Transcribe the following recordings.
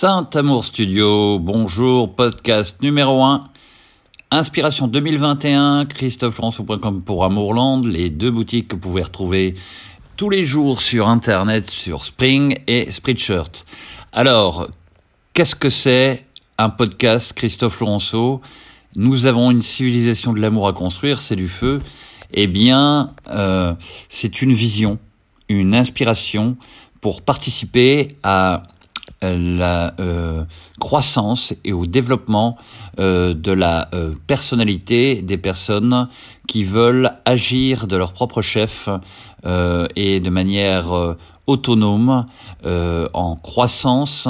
Saint-Amour Studio, bonjour, podcast numéro 1. Inspiration 2021, christophelanceau.com pour Amourland, les deux boutiques que vous pouvez retrouver tous les jours sur Internet, sur Spring et Spreadshirt. Alors, qu'est-ce que c'est un podcast Christophe Laurenceau Nous avons une civilisation de l'amour à construire, c'est du feu. Eh bien, euh, c'est une vision, une inspiration pour participer à la euh, croissance et au développement euh, de la euh, personnalité des personnes qui veulent agir de leur propre chef et de manière autonome, en croissance,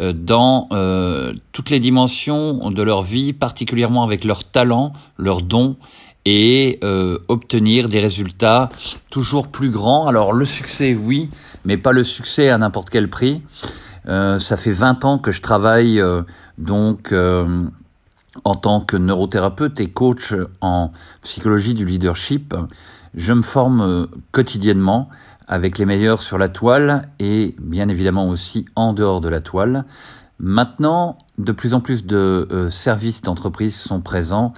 dans toutes les dimensions de leur vie, particulièrement avec leurs talents, leurs dons et obtenir des résultats toujours plus grands. Alors le succès, oui, mais pas le succès à n'importe quel prix. Euh, ça fait 20 ans que je travaille euh, donc euh, en tant que neurothérapeute et coach en psychologie du leadership. Je me forme quotidiennement avec les meilleurs sur la toile et bien évidemment aussi en dehors de la toile. Maintenant, de plus en plus de services d'entreprise sont présents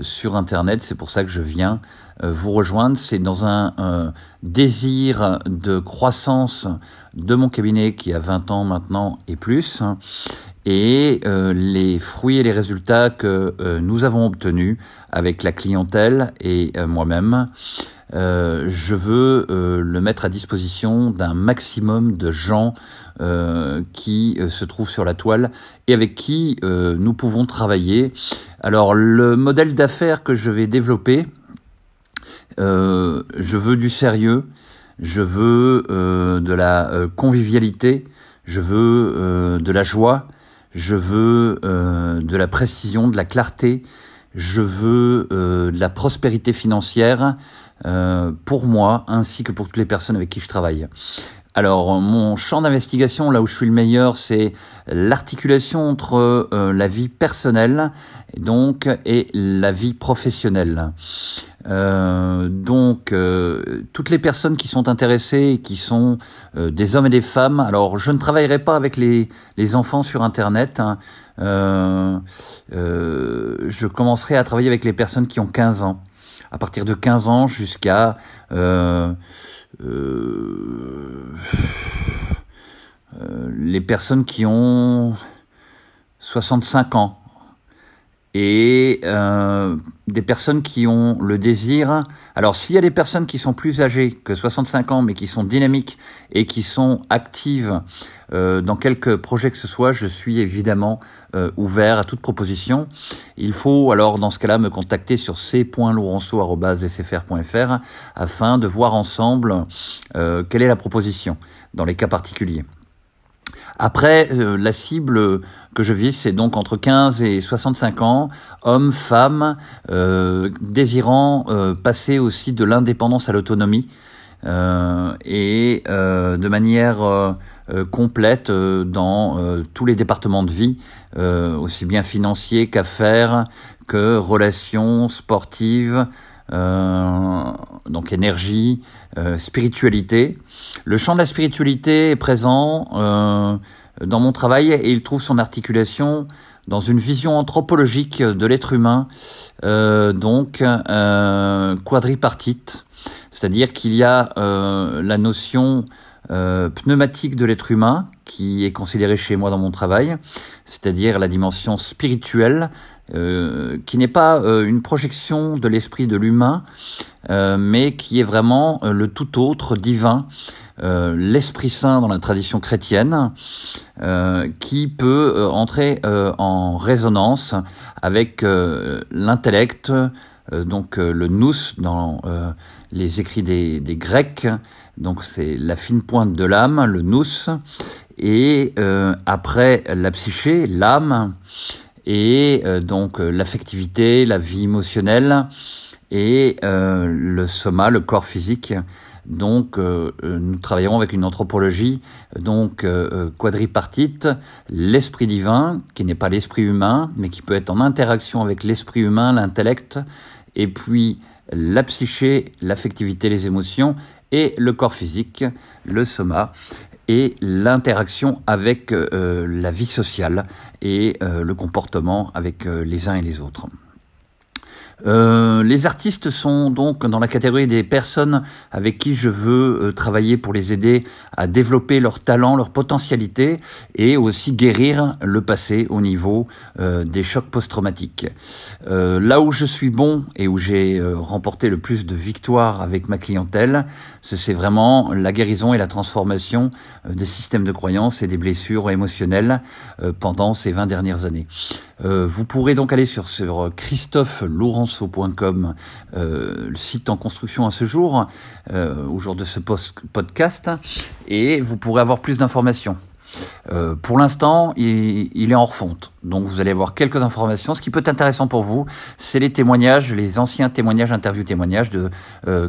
sur Internet. C'est pour ça que je viens vous rejoindre. C'est dans un euh, désir de croissance de mon cabinet qui a 20 ans maintenant et plus. Et euh, les fruits et les résultats que nous avons obtenus avec la clientèle et moi-même, je veux le mettre à disposition d'un maximum de gens qui se trouvent sur la toile et avec qui nous pouvons travailler. Alors le modèle d'affaires que je vais développer, euh, je veux du sérieux, je veux euh, de la euh, convivialité, je veux de la joie, je veux de la précision, de la clarté, je veux de la prospérité financière pour moi ainsi que pour toutes les personnes avec qui je travaille. Alors, mon champ d'investigation, là où je suis le meilleur, c'est l'articulation entre la vie personnelle donc et la vie professionnelle. Euh, donc, euh, toutes les personnes qui sont intéressées, qui sont euh, des hommes et des femmes, alors je ne travaillerai pas avec les, les enfants sur Internet. Hein. je commencerai à travailler avec les personnes qui ont 15 ans. À partir de 15 ans jusqu'à les personnes qui ont 65 ans et euh, des personnes qui ont le désir. Alors s'il y a des personnes qui sont plus âgées que 65 ans mais qui sont dynamiques et qui sont actives euh, dans quelques projets que ce soit, je suis évidemment euh, ouvert à toute proposition. Il faut alors dans ce cas-là me contacter sur c.laurenceau.sfr.fr afin de voir ensemble euh, quelle est la proposition dans les cas particuliers. Après, euh, la cible que je vise, c'est donc entre 15 et 65 ans, hommes, femmes, euh, désirant euh, passer aussi de l'indépendance à l'autonomie. et de manière complète dans tous les départements de vie, aussi bien financiers qu'affaires, que relations sportives, donc énergie, spiritualité. Le champ de la spiritualité est présent euh, dans mon travail et il trouve son articulation dans une vision anthropologique de l'être humain, euh, donc euh, quadripartite, c'est-à-dire qu'il y a euh, la notion pneumatique de l'être humain qui est considérée chez moi dans mon travail, c'est-à-dire la dimension spirituelle, qui n'est pas une projection de l'esprit de l'humain, mais qui est vraiment le tout autre divin euh, l'Esprit Saint dans la tradition chrétienne, euh, qui peut euh, entrer en résonance avec l'intellect, donc le nous dans les écrits des, des Grecs, donc c'est la fine pointe de l'âme, le nous, et après la psyché, l'âme, et donc l'affectivité, la vie émotionnelle, et le soma, le corps physique, donc, euh, euh, nous travaillerons avec une anthropologie donc euh, quadripartite, l'esprit divin, qui n'est pas l'esprit humain, mais qui peut être en interaction avec l'esprit humain, l'intellect, et puis la psyché, l'affectivité, les émotions, et le corps physique, le soma. et l'interaction avec la vie sociale et le comportement avec les uns et les autres. Euh, les artistes sont donc dans la catégorie des personnes avec qui je veux euh, travailler pour les aider à développer leur talent, leur potentialité et aussi guérir le passé au niveau euh, des chocs post-traumatiques. là où je suis bon et où j'ai remporté le plus de victoires avec ma clientèle, c'est vraiment la guérison et la transformation des systèmes de croyances et des blessures émotionnelles pendant ces 20 dernières années. vous pourrez donc aller sur, sur Christophe Laurent euh, le site en construction à ce jour, euh, au jour de ce podcast, et vous pourrez avoir plus d'informations. Euh, pour l'instant, il, est en refonte. Donc vous allez avoir quelques informations. Ce qui peut être intéressant pour vous, c'est les témoignages, les anciens témoignages, interviews témoignages de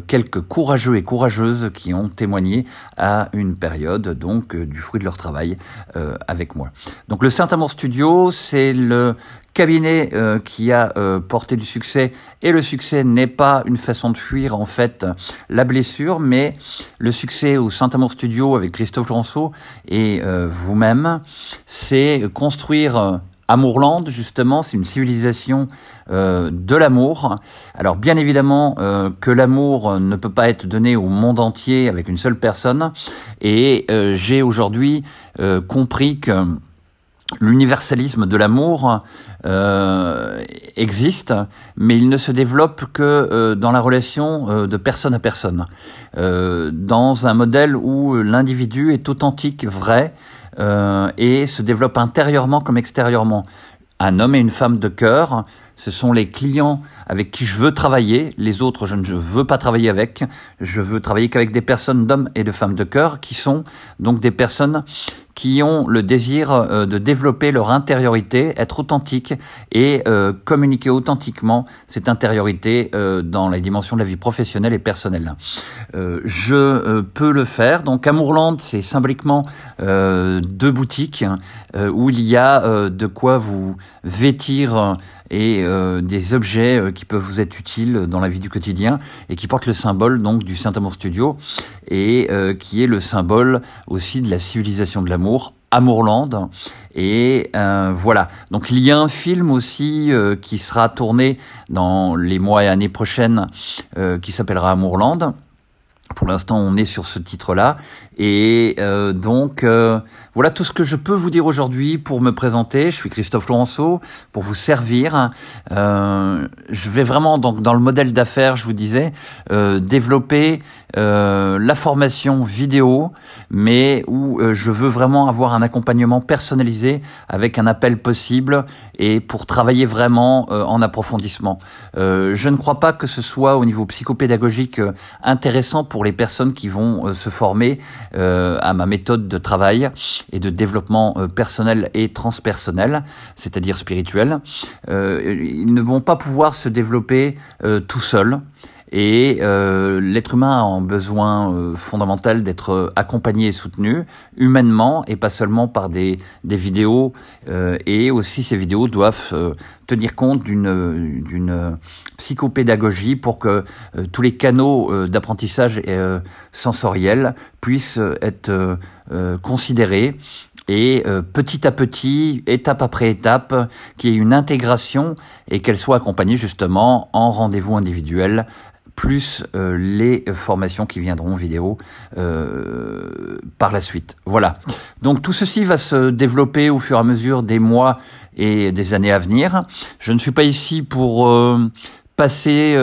quelques courageux et courageuses qui ont témoigné à une période donc du fruit de leur travail avec moi. Donc le Saint-Amour Studio, c'est le cabinet euh, qui a euh, porté du succès et le succès n'est pas une façon de fuir en fait la blessure mais le succès au Saint-Amour Studio avec Christophe Lanceau et euh, vous-même c'est construire Amourland, justement, c'est une civilisation de l'amour. Alors bien évidemment que l'amour ne peut pas être donné au monde entier avec une seule personne. Et j'ai aujourd'hui compris que l'universalisme de l'amour euh, existe, mais il ne se développe que euh, dans la relation euh, de personne à personne, dans un modèle où l'individu est authentique, vrai, et se développe intérieurement comme extérieurement. Un homme et une femme de cœur, ce sont les clients avec qui je veux travailler. Les autres, je ne veux pas travailler avec. Je veux travailler qu'avec des personnes d'hommes et de femmes de cœur qui sont donc des personnes qui ont le désir euh, de développer leur intériorité, être authentique et euh, communiquer authentiquement cette intériorité euh, dans les dimensions de la vie professionnelle et personnelle. je peux le faire. Donc Amourland, c'est symboliquement deux boutiques où il y a de quoi vous vêtir et des objets qui peuvent vous être utiles dans la vie du quotidien et qui portent le symbole donc du Saint Amour Studio et euh, qui est le symbole aussi de la civilisation de l'amour, Amourland. Et voilà. Donc il y a un film aussi qui sera tourné dans les mois et années prochaines qui s'appellera Amourland. Pour l'instant, on est sur ce titre-là. Et euh, donc, euh, voilà tout ce que je peux vous dire aujourd'hui pour me présenter. Je suis Christophe Laurenceau, pour vous servir. Euh, je vais vraiment, donc, dans le modèle d'affaires, je vous disais, développer la formation vidéo, mais où je veux vraiment avoir un accompagnement personnalisé avec un appel possible et pour travailler vraiment en approfondissement. je ne crois pas que ce soit au niveau psychopédagogique intéressant pour les personnes qui vont se former euh, à ma méthode de travail et de développement euh, personnel et transpersonnel, c'est-à-dire spirituel. Euh, ils ne vont pas pouvoir se développer tout seuls. Et euh, l'être humain a un besoin euh, fondamental d'être accompagné et soutenu humainement et pas seulement par des, des vidéos. Euh, et aussi ces vidéos doivent tenir compte d'une d'une psychopédagogie pour que tous les canaux d'apprentissage sensoriel puissent être considérés et petit à petit, étape après étape, qu'il y ait une intégration et qu'elle soit accompagnée justement en rendez-vous individuel plus euh, les formations qui viendront vidéo euh, par la suite. Voilà. Donc tout ceci va se développer au fur et à mesure des mois et des années à venir. Je ne suis pas ici pour euh, passer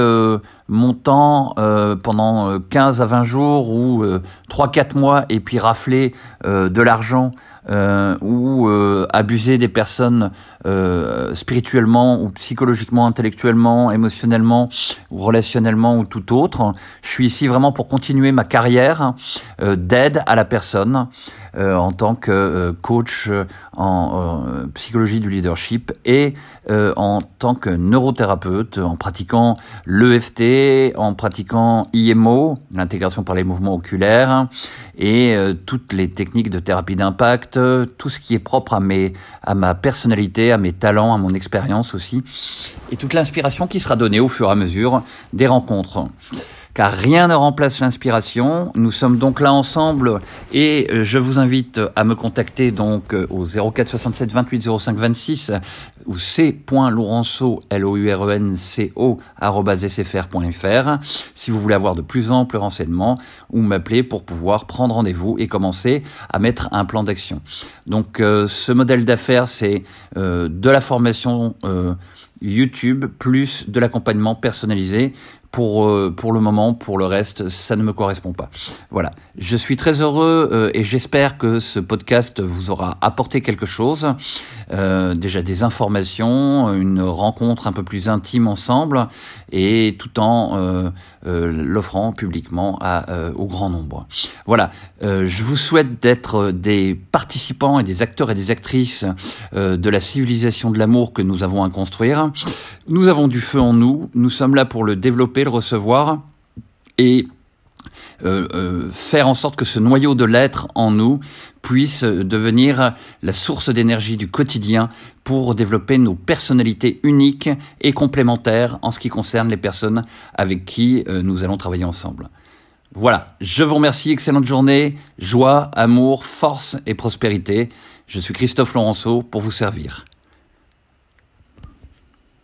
mon temps pendant 15 à 20 jours ou 3-4 mois et puis rafler de l'argent euh, ou euh, abuser des personnes euh, spirituellement ou psychologiquement, intellectuellement, émotionnellement ou relationnellement ou tout autre. Je suis ici vraiment pour continuer ma carrière d'aide à la personne euh, en tant que euh, coach euh, en psychologie du leadership et en tant que neurothérapeute en pratiquant l'EFT, en pratiquant IMO, l'intégration par les mouvements oculaires et toutes les techniques de thérapie d'impact, tout ce qui est propre à mes à ma personnalité, à mes talents, à mon expérience aussi et toute l'inspiration qui sera donnée au fur et à mesure des rencontres. Car rien ne remplace l'inspiration. Nous sommes donc là ensemble et euh, je vous invite à me contacter donc euh, au 04 67 28 05 26 ou c.laurenceau, l o u r e n c o si vous voulez avoir de plus amples renseignements ou m'appeler pour pouvoir prendre rendez-vous et commencer à mettre un plan d'action. Donc euh, ce modèle d'affaires c'est de la formation YouTube plus de l'accompagnement personnalisé pour, euh, pour le moment, pour le reste, ça ne me correspond pas. Voilà. Je suis très heureux euh, et j'espère que ce podcast vous aura apporté quelque chose. Euh, déjà des informations, une rencontre un peu plus intime ensemble et tout en l'offrant publiquement au grand nombre. Voilà. je vous souhaite d'être des participants et des acteurs et des actrices de la civilisation de l'amour que nous avons à construire. Nous avons du feu en nous. Nous sommes là pour le développer le recevoir et euh, euh, faire en sorte que ce noyau de l'être en nous puisse devenir la source d'énergie du quotidien pour développer nos personnalités uniques et complémentaires en ce qui concerne les personnes avec qui euh, nous allons travailler ensemble. Voilà, je vous remercie, excellente journée, joie, amour, force et prospérité. Je suis Christophe Laurenceau pour vous servir.